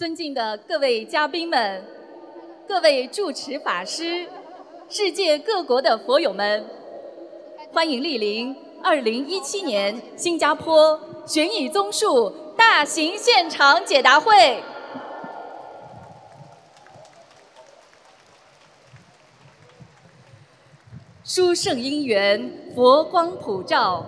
尊敬的各位嘉宾们，各位住持法师，世界各国的佛友们，欢迎莅临二零一七年新加坡悬疑综述大型现场解答会。殊胜因缘，佛光普照，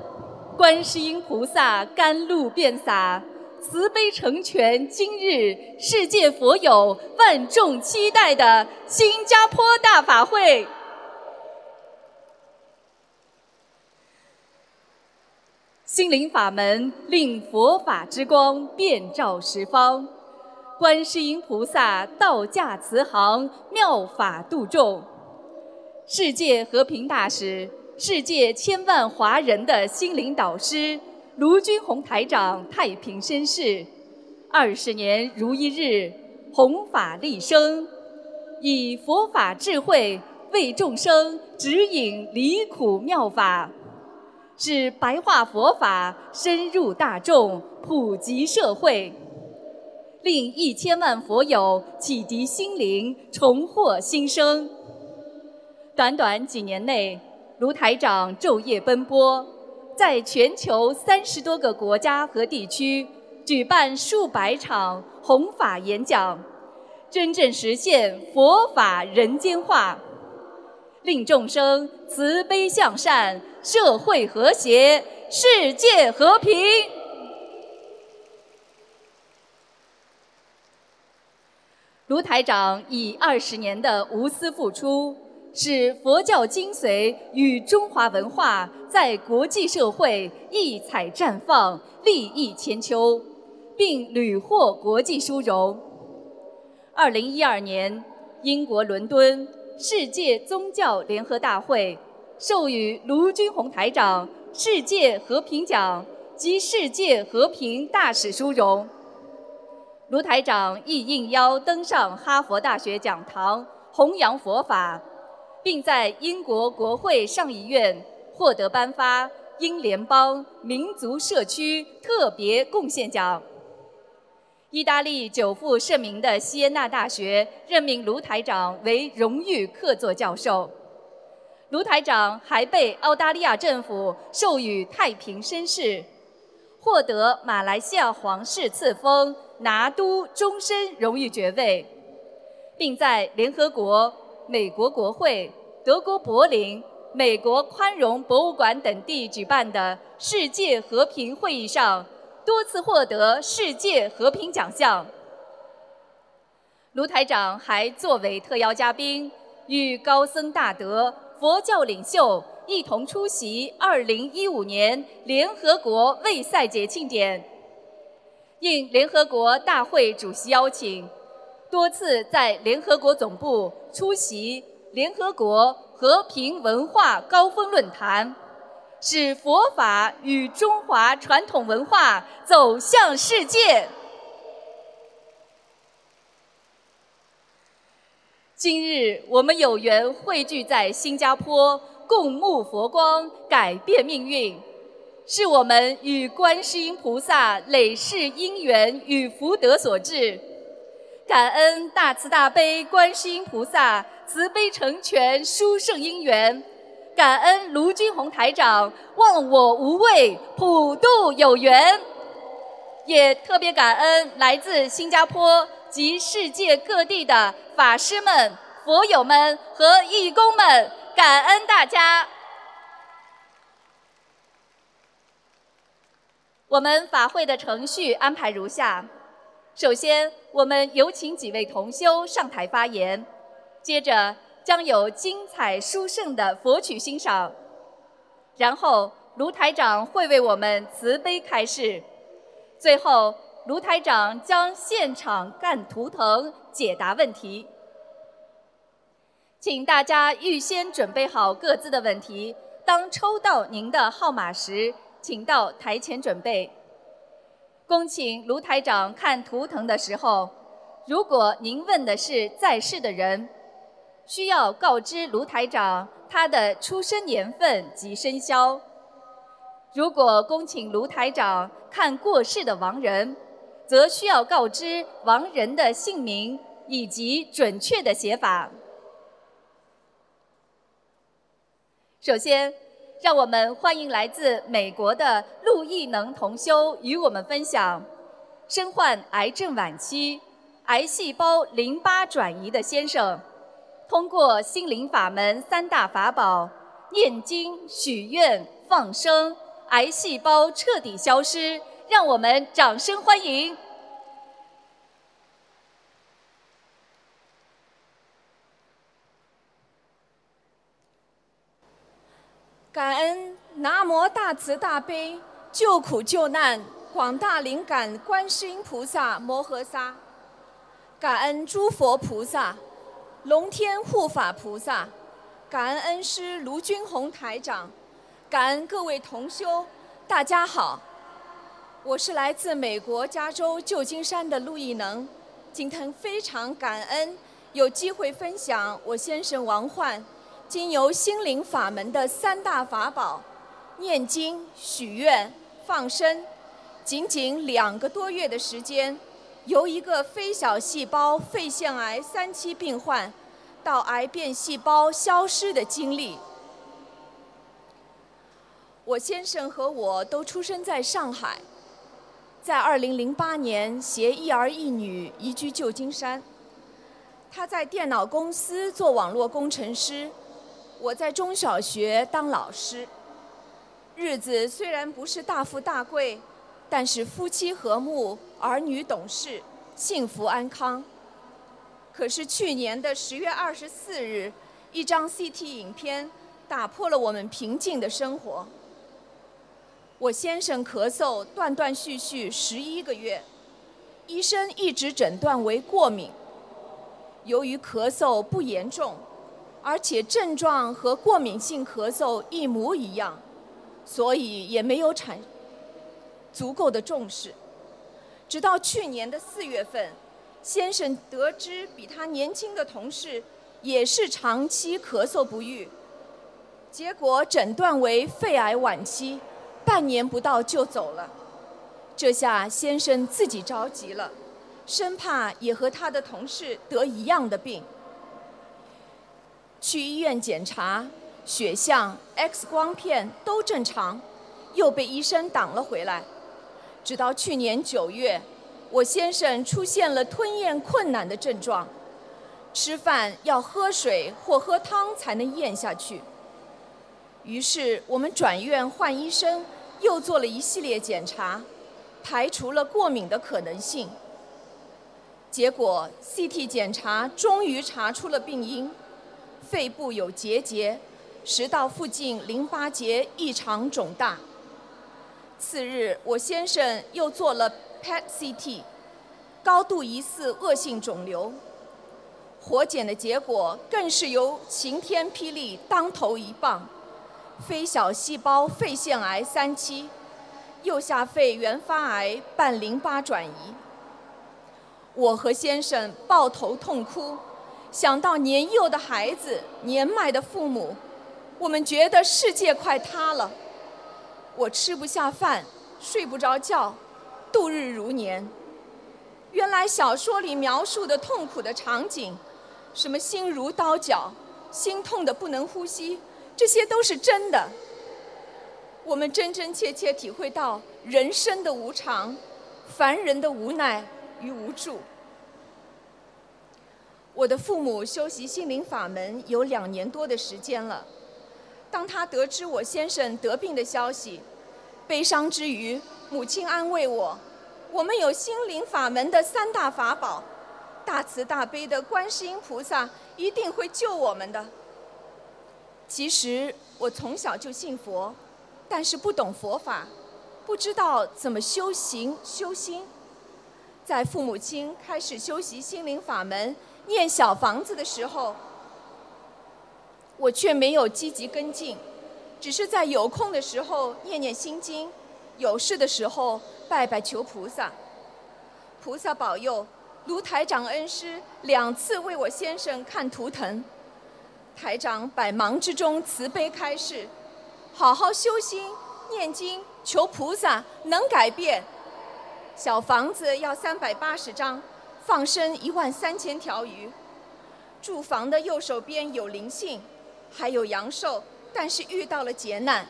观世音菩萨甘露遍洒。慈悲成全，今日世界佛友万众期待的新加坡大法会，心灵法门令佛法之光遍照十方，观世音菩萨道驾慈航，妙法度众，世界和平大使，世界千万华人的心灵导师。卢军宏台长太平身世，二十年如一日，弘法利生，以佛法智慧为众生指引离苦妙法，使白话佛法深入大众，普及社会，令一千万佛友启迪心灵，重获新生。短短几年内，卢台长昼夜奔波。在全球三十多个国家和地区举办数百场弘法演讲，真正实现佛法人间化，令众生慈悲向善，社会和谐，世界和平。卢台长以二十年的无私付出。使佛教精髓与中华文化在国际社会异彩绽放、利益千秋，并屡获国际殊荣。二零一二年，英国伦敦世界宗教联合大会授予卢军宏台长世界和平奖及世界和平大使殊荣。卢台长亦应邀登上哈佛大学讲堂，弘扬佛法。并在英国国会上议院获得颁发英联邦民族社区特别贡献奖。意大利久负盛名的锡耶纳大学任命卢台长为荣誉客座教授。卢台长还被澳大利亚政府授予太平绅士，获得马来西亚皇室赐封拿督终身荣誉爵位，并在联合国。美国国会、德国柏林、美国宽容博物馆等地举办的世界和平会议上，多次获得世界和平奖项。卢台长还作为特邀嘉宾，与高僧大德、佛教领袖一同出席2015年联合国卫赛节庆典。应联合国大会主席邀请。多次在联合国总部出席联合国和平文化高峰论坛，使佛法与中华传统文化走向世界。今日我们有缘汇聚在新加坡，共沐佛光，改变命运，是我们与观世音菩萨累世因缘与福德所致。感恩大慈大悲观世音菩萨慈悲成全殊胜因缘，感恩卢军宏台长忘我无畏普渡有缘，也特别感恩来自新加坡及世界各地的法师们、佛友们和义工们，感恩大家。我们法会的程序安排如下。首先，我们有请几位同修上台发言，接着将有精彩殊胜的佛曲欣赏，然后卢台长会为我们慈悲开示，最后卢台长将现场干图腾解答问题。请大家预先准备好各自的问题，当抽到您的号码时，请到台前准备。恭请卢台长看图腾的时候，如果您问的是在世的人，需要告知卢台长他的出生年份及生肖；如果恭请卢台长看过世的亡人，则需要告知亡人的姓名以及准确的写法。首先，让我们欢迎来自美国的陆艺能同修与我们分享：身患癌症晚期、癌细胞淋巴转移的先生，通过心灵法门三大法宝——念经、许愿、放生，癌细胞彻底消失。让我们掌声欢迎！感恩南无大慈大悲救苦救难广大灵感观世音菩萨摩诃萨，感恩诸佛菩萨、龙天护法菩萨，感恩恩师卢军宏台长，感恩各位同修，大家好。我是来自美国加州旧金山的陆亦能，今天非常感恩有机会分享我先生王焕。经由心灵法门的三大法宝——念经、许愿、放生，仅仅两个多月的时间，由一个非小细胞肺腺癌三期病患，到癌变细胞消失的经历。我先生和我都出生在上海。在2008年携一儿一女移居旧金山。他在电脑公司做网络工程师，我在中小学当老师。日子虽然不是大富大贵，但是夫妻和睦，儿女懂事，幸福安康。可是去年的十月二十四日，一张 CT 影片打破了我们平静的生活。我先生咳嗽断断续续十一个月，医生一直诊断为过敏。由于咳嗽不严重，而且症状和过敏性咳嗽一模一样，所以也没有产足够的重视。直到去年的四月份，先生得知比他年轻的同事也是长期咳嗽不愈，结果诊断为肺癌晚期。半年不到就走了，这下先生自己着急了，生怕也和他的同事得一样的病。去医院检查，血象、X 光片都正常，又被医生挡了回来。直到去年九月，我先生出现了吞咽困难的症状，吃饭要喝水或喝汤才能咽下去。于是我们转院换医生，又做了一系列检查，排除了过敏的可能性。结果 CT 检查终于查出了病因，肺部有结节，食道附近淋巴结异常肿大。次日，我先生又做了 PET CT，高度疑似恶性肿瘤。活检的结果更是由晴天霹雳，当头一棒。非小细胞肺腺癌三期，右下肺原发癌伴淋巴转移。我和先生抱头痛哭，想到年幼的孩子、年迈的父母，我们觉得世界快塌了。我吃不下饭，睡不着觉，度日如年。原来小说里描述的痛苦的场景，什么心如刀绞，心痛的不能呼吸。这些都是真的，我们真真切切体会到人生的无常，凡人的无奈与无助。我的父母修习心灵法门有两年多的时间了，当他得知我先生得病的消息，悲伤之余，母亲安慰我：我们有心灵法门的三大法宝，大慈大悲的观世音菩萨一定会救我们的。其实我从小就信佛，但是不懂佛法，不知道怎么修行修心。在父母亲开始修习心灵法门、念小房子的时候，我却没有积极跟进，只是在有空的时候念念心经，有事的时候拜拜求菩萨。菩萨保佑，卢台长恩师两次为我先生看图腾。台长百忙之中慈悲开示：好好修心、念经、求菩萨，能改变。小房子要三百八十张，放生一万三千条鱼。住房的右手边有灵性，还有阳寿，但是遇到了劫难。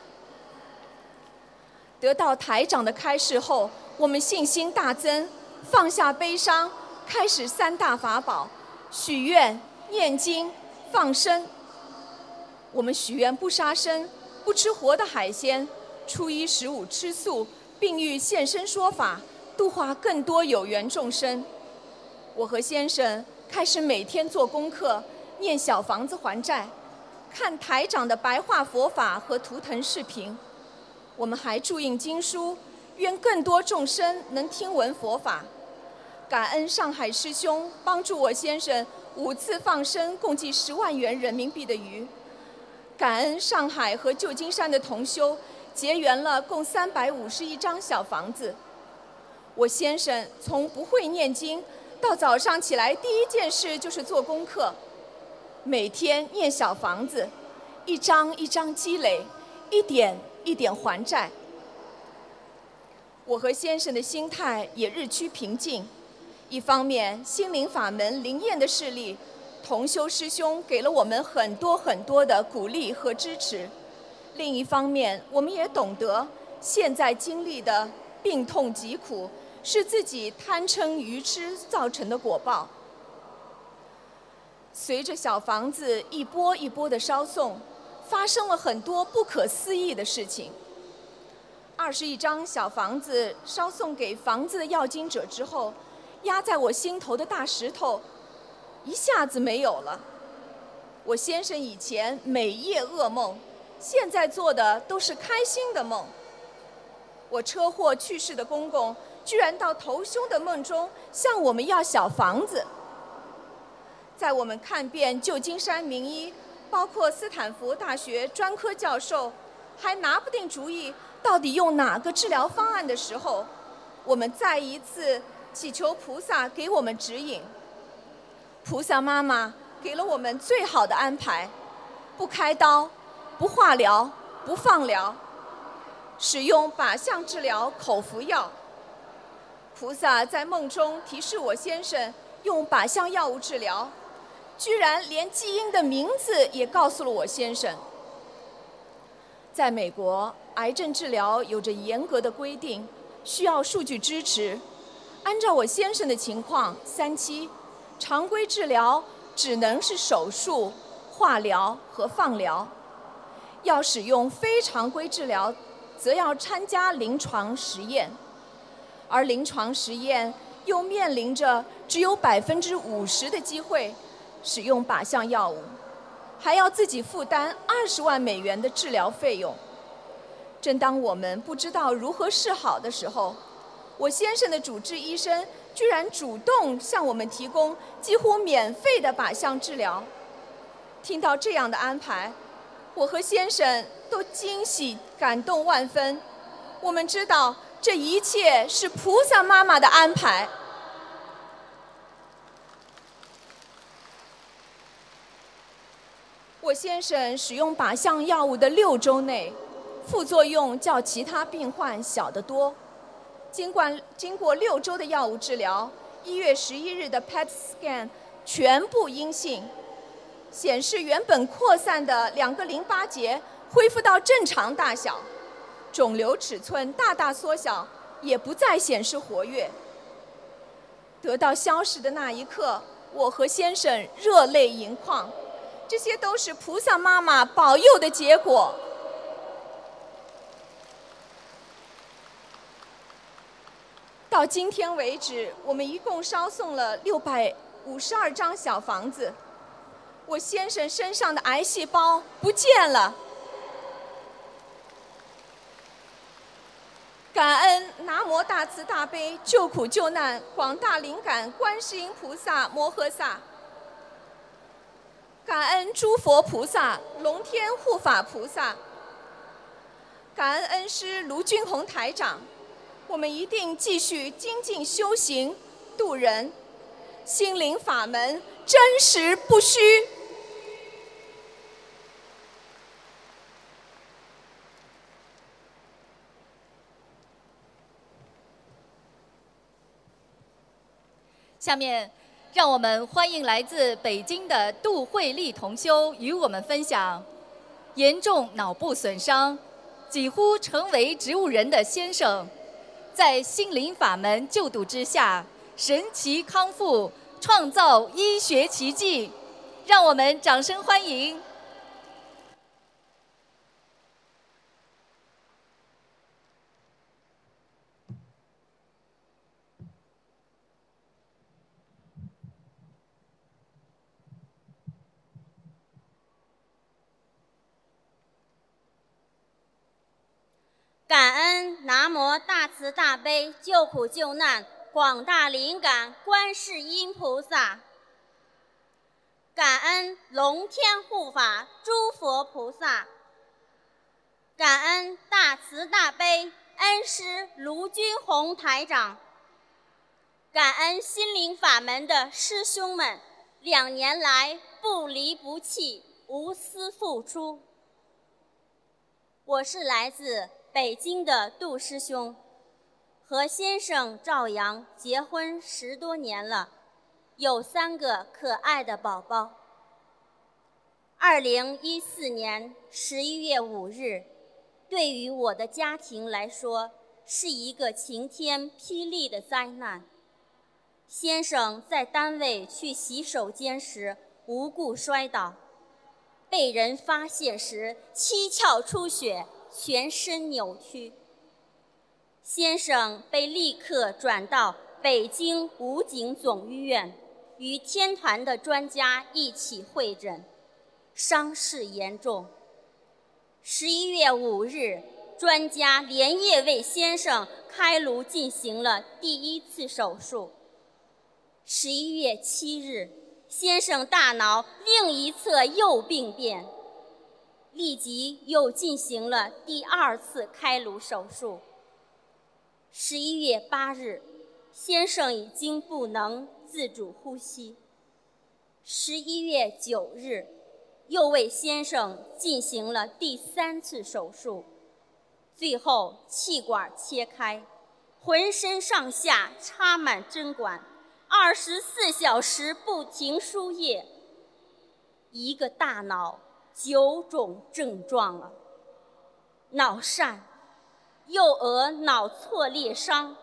得到台长的开示后，我们信心大增，放下悲伤，开始三大法宝：许愿、念经、放生。我们许愿不杀生，不吃活的海鲜，初一十五吃素，并欲现身说法，度化更多有缘众生。我和先生开始每天做功课，念小房子还债，看台长的白话佛法和图腾视频。我们还注印经书，愿更多众生能听闻佛法。感恩上海师兄帮助我先生五次放生，共计十万元人民币的鱼。感恩上海和旧金山的同修结缘了共三百五十一张小房子。我先生从不会念经到早上起来第一件事就是做功课，每天念小房子，一张一张积累，一点。一点还债，我和先生的心态也日趋平静。一方面，心灵法门灵验的势力，同修师兄给了我们很多很多的鼓励和支持；另一方面，我们也懂得现在经历的病痛疾苦，是自己贪嗔愚痴造成的果报。随着小房子一波一波的烧送。发生了很多不可思议的事情。二十一张小房子烧送给房子的要经者之后，压在我心头的大石头一下子没有了。我先生以前每夜噩梦，现在做的都是开心的梦。我车祸去世的公公，居然到头兄的梦中向我们要小房子。在我们看遍旧金山名医。包括斯坦福大学专科教授还拿不定主意到底用哪个治疗方案的时候，我们再一次祈求菩萨给我们指引。菩萨妈妈给了我们最好的安排：不开刀、不化疗、不放疗，使用靶向治疗口服药。菩萨在梦中提示我先生用靶向药物治疗。居然连基因的名字也告诉了我先生。在美国，癌症治疗有着严格的规定，需要数据支持。按照我先生的情况，三期，常规治疗只能是手术、化疗和放疗。要使用非常规治疗，则要参加临床实验，而临床实验又面临着只有百分之五十的机会。使用靶向药物，还要自己负担二十万美元的治疗费用。正当我们不知道如何是好的时候，我先生的主治医生居然主动向我们提供几乎免费的靶向治疗。听到这样的安排，我和先生都惊喜感动万分。我们知道这一切是菩萨妈妈的安排。我先生使用靶向药物的六周内，副作用较其他病患小得多。尽管经过六周的药物治疗，一月十一日的 PET scan 全部阴性，显示原本扩散的两个淋巴结恢复到正常大小，肿瘤尺寸大大缩小，也不再显示活跃。得到消息的那一刻，我和先生热泪盈眶。这些都是菩萨妈妈保佑的结果。到今天为止，我们一共烧送了六百五十二张小房子。我先生身上的癌细胞不见了。感恩南无大慈大悲救苦救难广大灵感观世音菩萨摩诃萨。感恩诸佛菩萨、龙天护法菩萨，感恩恩师卢俊宏台长，我们一定继续精进修行、度人，心灵法门真实不虚。下面，让我们欢迎来自北京的杜慧丽同修与我们分享：严重脑部损伤，几乎成为植物人的先生，在心灵法门救度之下，神奇康复，创造医学奇迹。让我们掌声欢迎。感南无大慈大悲救苦救难广大灵感观世音菩萨，感恩龙天护法诸佛菩萨，感恩大慈大悲恩师卢军宏台长，感恩心灵法门的师兄们两年来不离不弃、无私付出。我是来自。北京的杜师兄和先生赵阳结婚十多年了，有三个可爱的宝宝。二零一四年十一月五日，对于我的家庭来说是一个晴天霹雳的灾难。先生在单位去洗手间时无故摔倒，被人发现时七窍出血。全身扭曲，先生被立刻转到北京武警总医院，与天团的专家一起会诊，伤势严重。十一月五日，专家连夜为先生开颅进行了第一次手术。十一月七日，先生大脑另一侧又病变。立即又进行了第二次开颅手术。十一月八日，先生已经不能自主呼吸。十一月九日，又为先生进行了第三次手术，最后气管切开，浑身上下插满针管，二十四小时不停输液，一个大脑。九种症状了：脑疝、右额脑挫裂伤、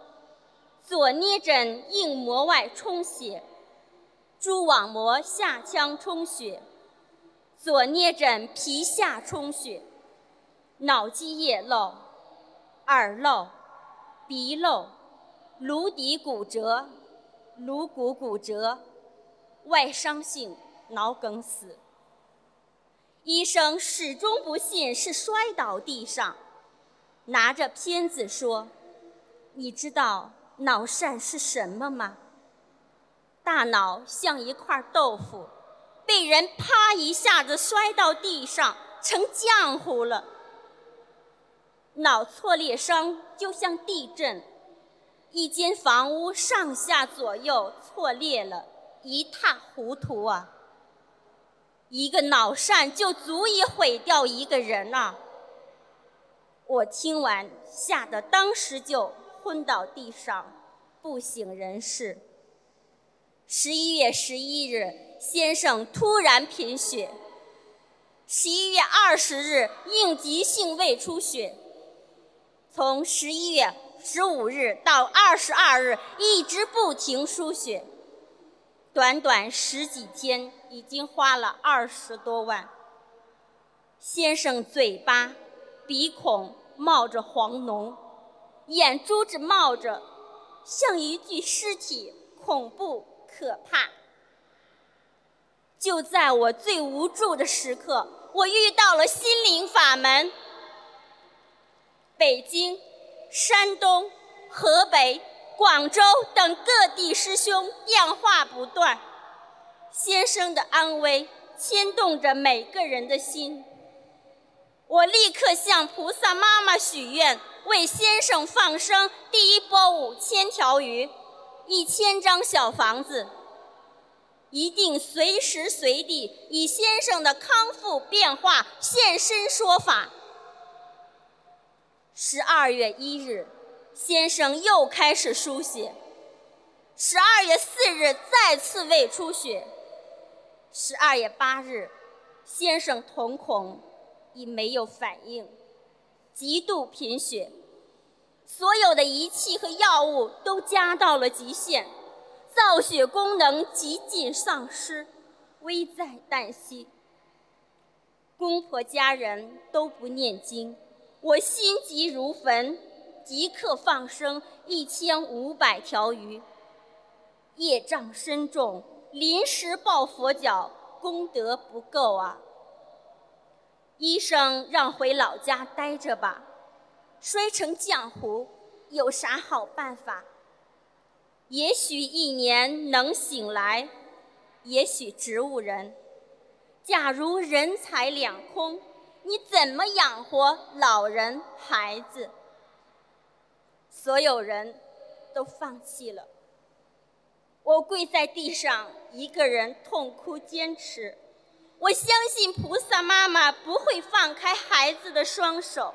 左颞枕硬膜外充血、蛛网膜下腔充血、左颞枕皮下充血、脑积液漏、耳漏、鼻漏、颅底骨折、颅骨骨折、外伤性脑梗死。医生始终不信是摔倒地上，拿着片子说：“你知道脑疝是什么吗？大脑像一块豆腐，被人啪一下子摔到地上，成浆糊了。脑挫裂伤就像地震，一间房屋上下左右挫裂了，一塌糊涂啊！”一个脑疝就足以毁掉一个人呐！我听完，吓得当时就昏倒地上，不省人事。十一月十一日，先生突然贫血；十一月二十日，应急性胃出血。从十一月十五日到二十二日，一直不停输血。短短十几天，已经花了二十多万。先生嘴巴、鼻孔冒着黄脓，眼珠子冒着，像一具尸体，恐怖可怕。就在我最无助的时刻，我遇到了心灵法门。北京、山东、河北。广州等各地师兄电话不断，先生的安危牵动着每个人的心。我立刻向菩萨妈妈许愿，为先生放生第一波五千条鱼，一千张小房子，一定随时随地以先生的康复变化现身说法。十二月一日。先生又开始输血，十二月四日再次胃出血，十二月八日，先生瞳孔已没有反应，极度贫血，所有的仪器和药物都加到了极限，造血功能极近丧失，危在旦夕。公婆家人都不念经，我心急如焚，即刻放生一千五百条鱼。业障深重，临时抱佛脚，功德不够啊！医生让回老家待着吧，摔成浆糊，有啥好办法？也许一年能醒来，也许植物人。假如人财两空，你怎么养活老人孩子？所有人都放弃了。我跪在地上，一个人痛哭坚持。我相信菩萨妈妈不会放开孩子的双手。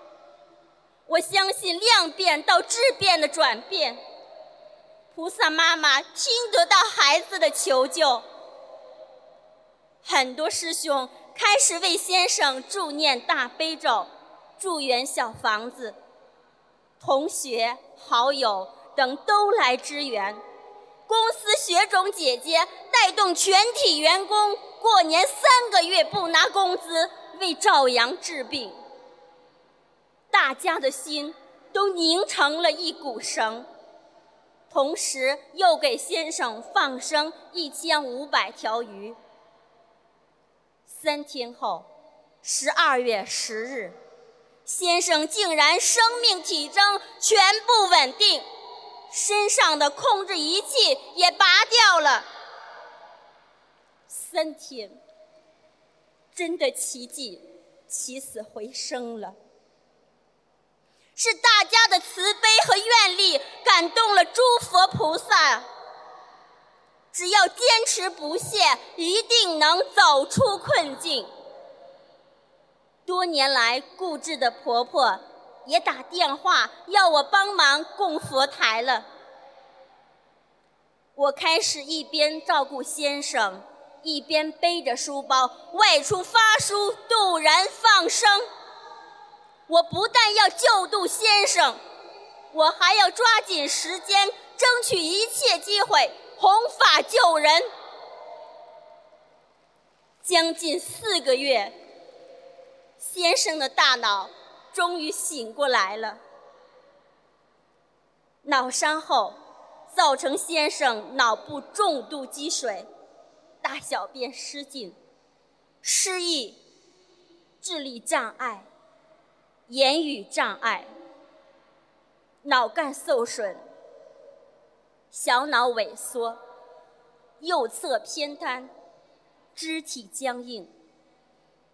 我相信量变到质变的转变，菩萨妈妈听得到孩子的求救。很多师兄开始为先生助念大悲咒，助缘小房子，同学、好友等都来支援。公司雪种姐姐带动全体员工过年三个月不拿工资，为赵阳治病。大家的心都凝成了一股绳，同时又给先生放生一千五百条鱼。三天后，十二月十日，先生竟然生命体征全部稳定，身上的控制仪器也拔掉了。三天，真的奇迹，起死回生了。是大家的慈悲和愿力感动了诸佛菩萨。只要坚持不懈，一定能走出困境。多年来固执的婆婆也打电话要我帮忙供佛台了。我开始一边照顾先生，一边背着书包外出发书、渡人、放生。我不但要救度先生，我还要抓紧时间，争取一切机会。弘法救人，将近四个月，先生的大脑终于醒过来了。脑伤后造成先生脑部重度积水，大小便失禁、失忆、智力障碍、言语障碍、脑干受损。小脑萎缩，右侧偏瘫，肢体僵硬，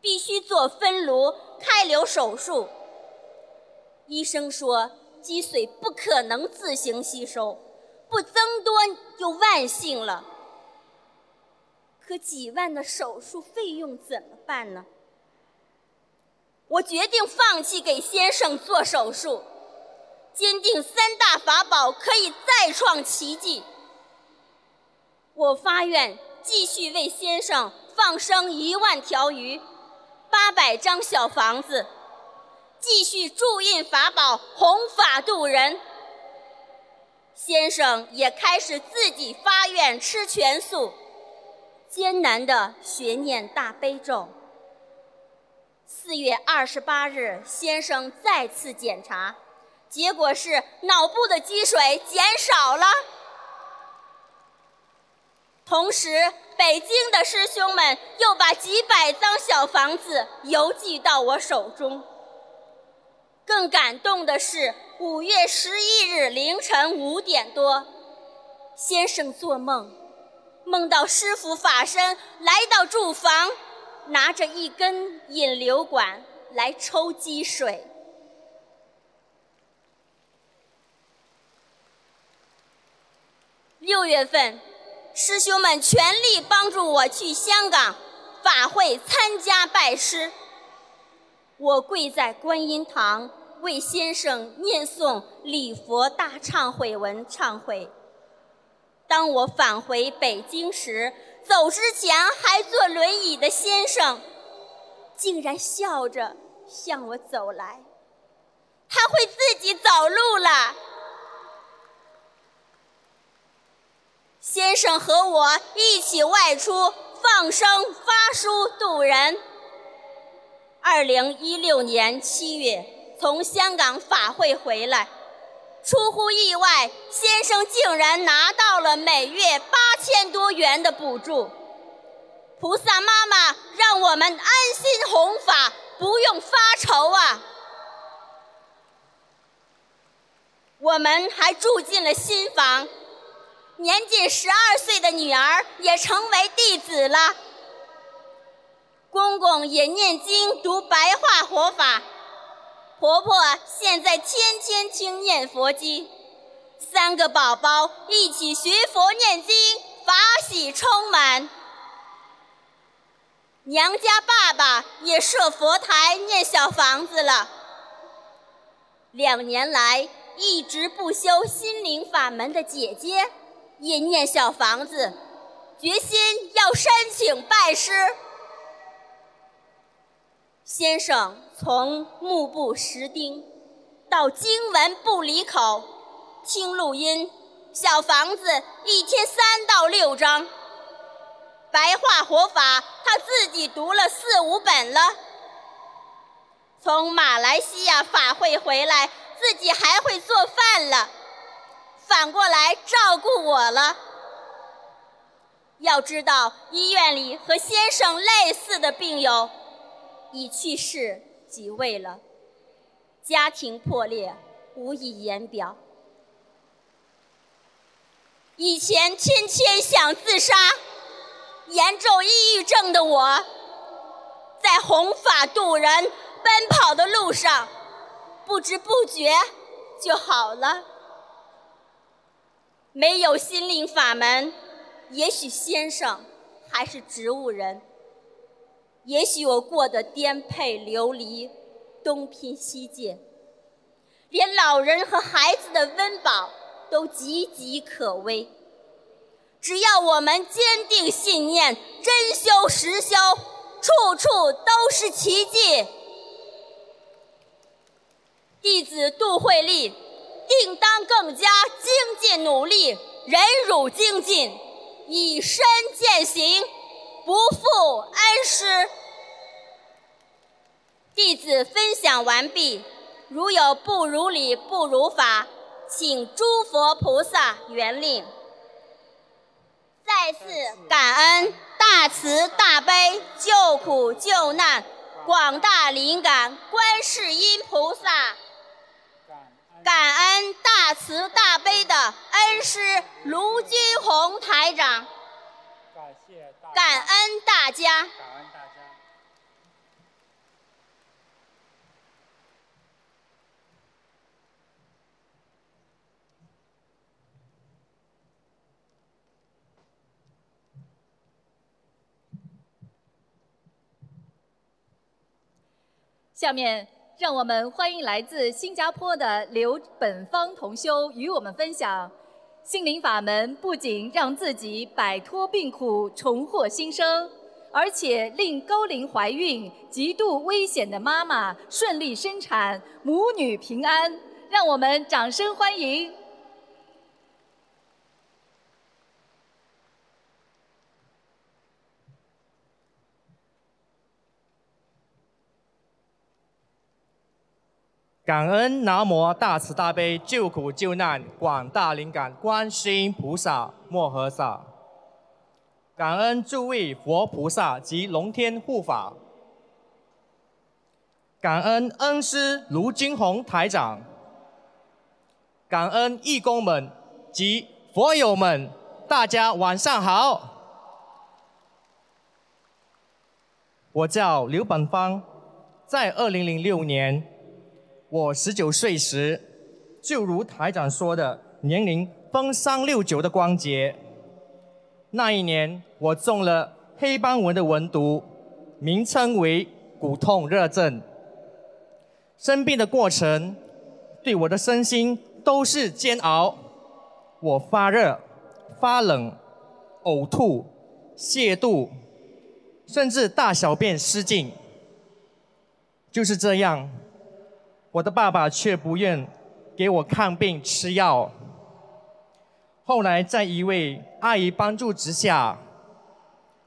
必须做分颅开颅手术。医生说积水不可能自行吸收，不增多就万幸了。可几万的手术费用怎么办呢？我决定放弃给先生做手术。坚定三大法宝可以再创奇迹。我发愿继续为先生放生一万条鱼，八百张小房子，继续注印法宝弘法度人。先生也开始自己发愿吃全素，艰难地学念大悲咒。四月二十八日，先生再次检查。结果是脑部的积水减少了，同时北京的师兄们又把几百张小房子邮寄到我手中。更感动的是，五月十一日凌晨五点多，先生做梦，梦到师父法身来到住房，拿着一根引流管来抽积水。六月份，师兄们全力帮助我去香港法会参加拜师。我跪在观音堂为先生念诵礼佛大忏悔文忏悔。当我返回北京时，走之前还坐轮椅的先生，竟然笑着向我走来。他会自己走路了。先生和我一起外出放生、发书、渡人。二零一六年七月，从香港法会回来，出乎意外，先生竟然拿到了每月八千多元的补助。菩萨妈妈让我们安心弘法，不用发愁啊！我们还住进了新房，年仅十二岁的女儿也成为弟子了。公公也念经读白话佛法，婆婆现在天天听念佛经，三个宝宝一起学佛念经，法喜充满。娘家爸爸也设佛台念小房子了，两年来。一直不修心灵法门的姐姐，也念小房子，决心要申请拜师。先生从目不识丁，到经文不离口，听录音，小房子一天三到六章，白话活法他自己读了四五本了。从马来西亚法会回来。自己还会做饭了，反过来照顾我了。要知道，医院里和先生类似的病友已去世几位了，家庭破裂无以言表。以前天天想自杀，严重抑郁症的我，在弘法度人、奔跑的路上。不知不觉就好了。没有心灵法门，也许先生还是植物人。也许我过得颠沛流离，东拼西借，连老人和孩子的温饱都岌岌可危。只要我们坚定信念，真修实修，处处都是奇迹。弟子杜慧丽，定当更加精进努力，忍辱精进，以身践行，不负恩师。弟子分享完毕，如有不如理、不如法，请诸佛菩萨原谅。再次感恩大慈大悲救苦救难广大灵感观世音菩萨。感恩大慈大悲的恩师卢军宏台长，感谢感恩大家。感恩大家。下面。让我们欢迎来自新加坡的刘本芳同修与我们分享：心灵法门不仅让自己摆脱病苦、重获新生，而且令高龄怀孕、极度危险的妈妈顺利生产，母女平安。让我们掌声欢迎！感恩南无大慈大悲救苦救难广大灵感观世音菩萨摩诃萨，感恩诸位佛菩萨及龙天护法，感恩恩师卢金红台长，感恩义工们及佛友们，大家晚上好。我叫刘本芳，在二零零六年。我十九岁时，就如台长说的，年龄分三六九的光节。那一年，我中了黑斑纹的纹毒，名称为骨痛热症。生病的过程，对我的身心都是煎熬。我发热、发冷、呕吐、泻肚，甚至大小便失禁。就是这样，我的爸爸却不愿给我看病吃药。后来在一位阿姨帮助之下，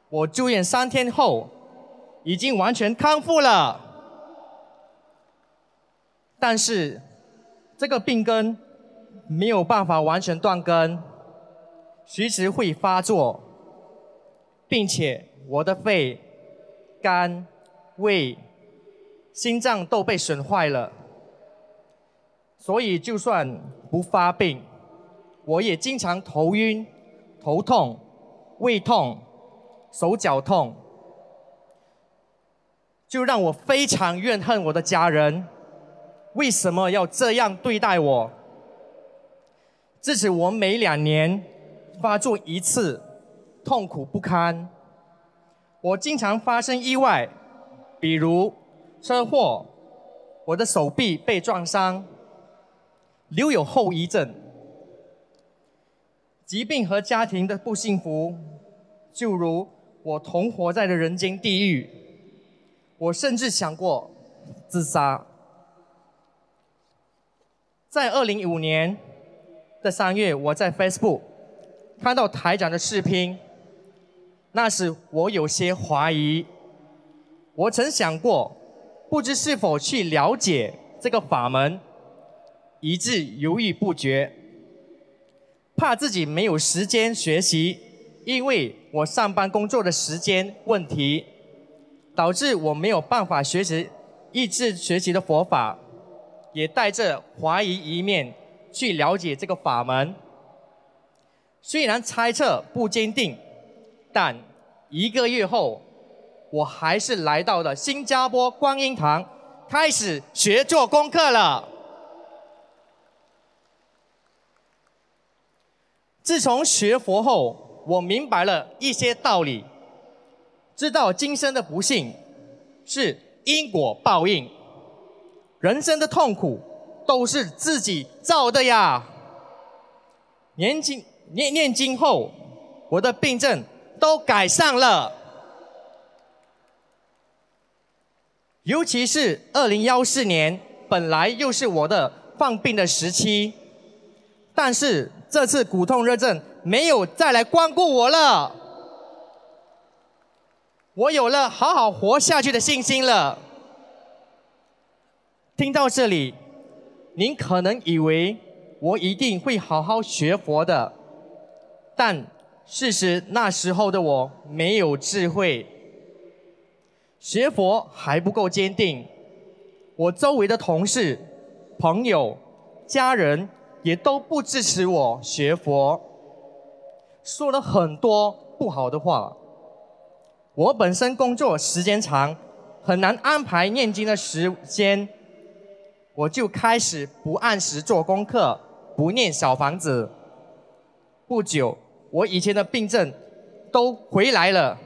我住院三天后，已经完全康复了。但是，这个病根没有办法完全断根，随时会发作，并且我的肺、肝、胃、心脏都被损坏了。所以，就算不发病，我也经常头晕、头痛、胃痛、手脚痛，就让我非常怨恨我的家人。为什么要这样对待我？自此，我每两年发作一次，痛苦不堪。我经常发生意外，比如车祸，我的手臂被撞伤，留有后遗症。疾病和家庭的不幸福，就如我同活在的人间地狱。我甚至想过自杀。在二零一五年的三月，我在 Facebook 看到台长的视频，那时我有些怀疑。我曾想过，不知是否去了解这个法门，以致犹豫不决，怕自己没有时间学习，因为我上班工作的时间问题，导致我没有办法学习意志学习的佛法。也带着怀疑一面去了解这个法门，虽然猜测不坚定，但一个月后，我还是来到了新加坡观音堂，开始学做功课了。自从学佛后，我明白了一些道理，知道今生的不幸是因果报应。人生的痛苦都是自己造的呀。念经念念经后，我的病症都改善了。尤其是二零幺四年，本来又是我的犯病的时期，但是这次骨痛热症没有再来光顾我了，我有了好好活下去的信心了。听到这里，您可能以为我一定会好好学佛的，但事实那时候的我没有智慧，学佛还不够坚定。我周围的同事、朋友、家人也都不支持我学佛，说了很多不好的话。我本身工作时间长，很难安排念经的时间。我就开始不按时做功课，不念小房子。不久，我以前的病症都回来了，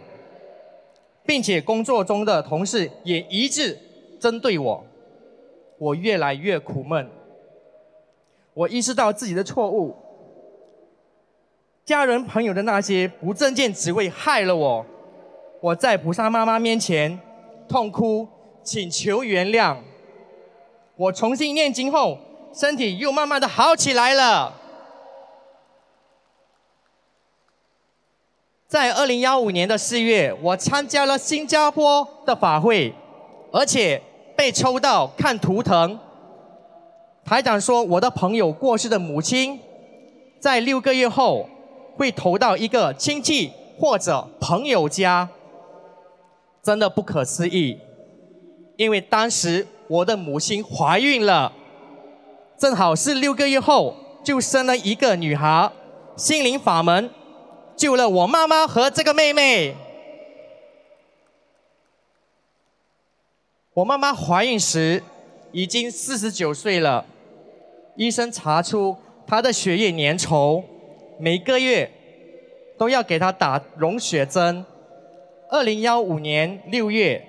并且工作中的同事也一致针对我，我越来越苦闷。我意识到自己的错误，家人朋友的那些不正见只会害了我。我在菩萨妈妈面前痛哭，请求原谅。我重新念经后，身体又慢慢的好起来了。在二零幺五年的四月，我参加了新加坡的法会，而且被抽到看图腾。台长说，我的朋友过世的母亲，在六个月后会投到一个亲戚或者朋友家，真的不可思议，因为当时。我的母亲怀孕了，正好是六个月后就生了一个女孩。心灵法门救了我妈妈和这个妹妹。我妈妈怀孕时已经四十九岁了，医生查出她的血液粘稠，每个月都要给她打溶血针。二零幺五年六月。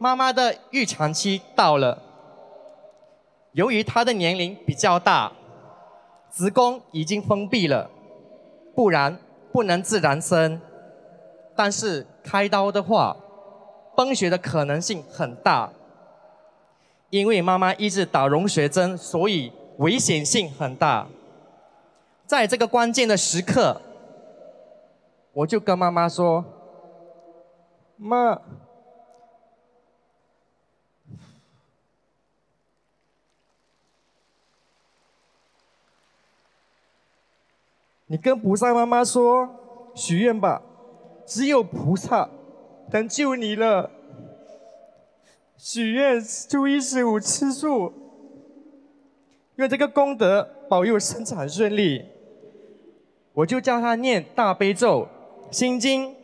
妈妈的预产期到了，由于她的年龄比较大，子宫已经封闭了，不然不能自然生。但是开刀的话，崩血的可能性很大，因为妈妈一直打溶血针，所以危险性很大。在这个关键的时刻，我就跟妈妈说：“妈，你跟菩萨妈妈说，许愿吧。”只有菩萨能救你了。许愿初一十五吃素，愿这个功德保佑生产顺利。我就叫他念大悲咒、心经、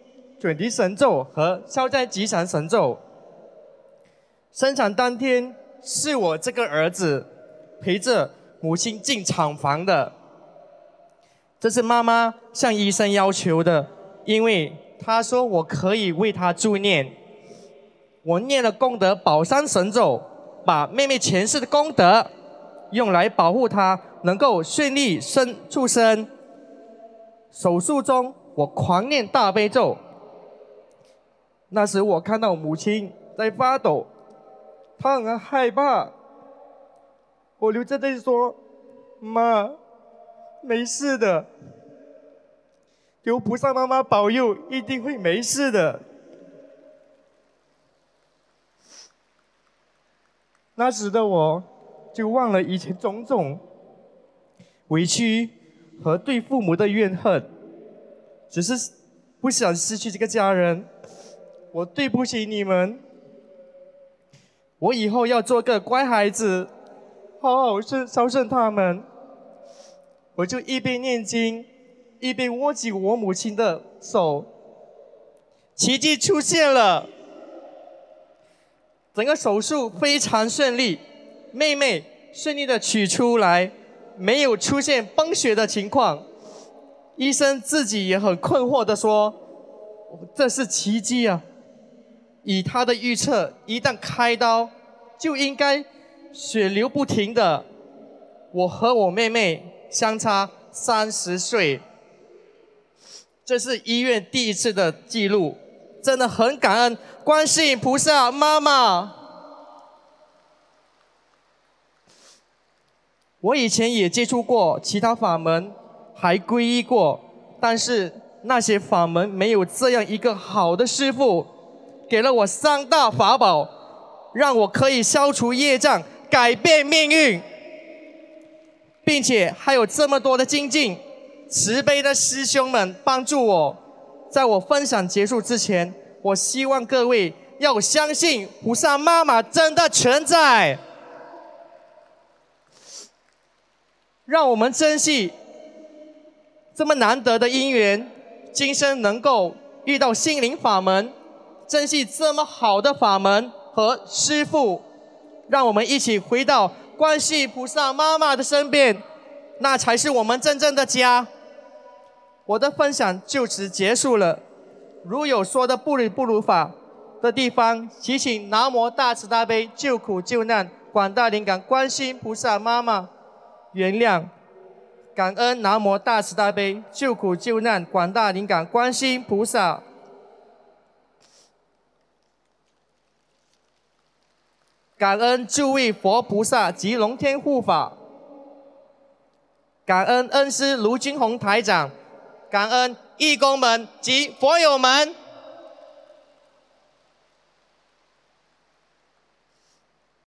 准提神咒和消灾吉祥神咒。生产当天是我这个儿子陪着母亲进产房的，这是妈妈向医生要求的，因为。他说：“我可以为他助念，我念了功德宝山神咒，把妹妹前世的功德用来保护她，能够顺利生出生。手术中，我狂念大悲咒。那时我看到母亲在发抖，她很害怕。我留在这里说：‘妈，没事的。’”有菩萨妈妈保佑，一定会没事的。那时的我，就忘了以前种种委屈和对父母的怨恨，只是不想失去这个家人。我对不起你们，我以后要做个乖孩子，好好孝孝顺他们。我就一边念经。一边握紧我母亲的手，奇迹出现了，整个手术非常顺利，妹妹顺利的取出来，没有出现崩血的情况。医生自己也很困惑的说：“这是奇迹啊！以他的预测，一旦开刀，就应该血流不停的。我和我妹妹相差三十岁。”这是医院第一次的记录，真的很感恩观世音菩萨妈妈。我以前也接触过其他法门，还皈依过，但是那些法门没有这样一个好的师傅，给了我三大法宝，让我可以消除业障，改变命运，并且还有这么多的精进。慈悲的师兄们帮助我，在我分享结束之前，我希望各位要相信菩萨妈妈真的存在，让我们珍惜这么难得的因缘，今生能够遇到心灵法门，珍惜这么好的法门和师父，让我们一起回到观世菩萨妈妈的身边，那才是我们真正的家。我的分享就此结束了。如有说的不理不如法的地方，祈请南无大慈大悲救苦救难广大灵感观世菩萨妈妈原谅。感恩南无大慈大悲救苦救难广大灵感观世音菩萨。感恩诸位佛菩萨及龙天护法。感恩恩师卢军宏台长。感恩义工们及佛友们。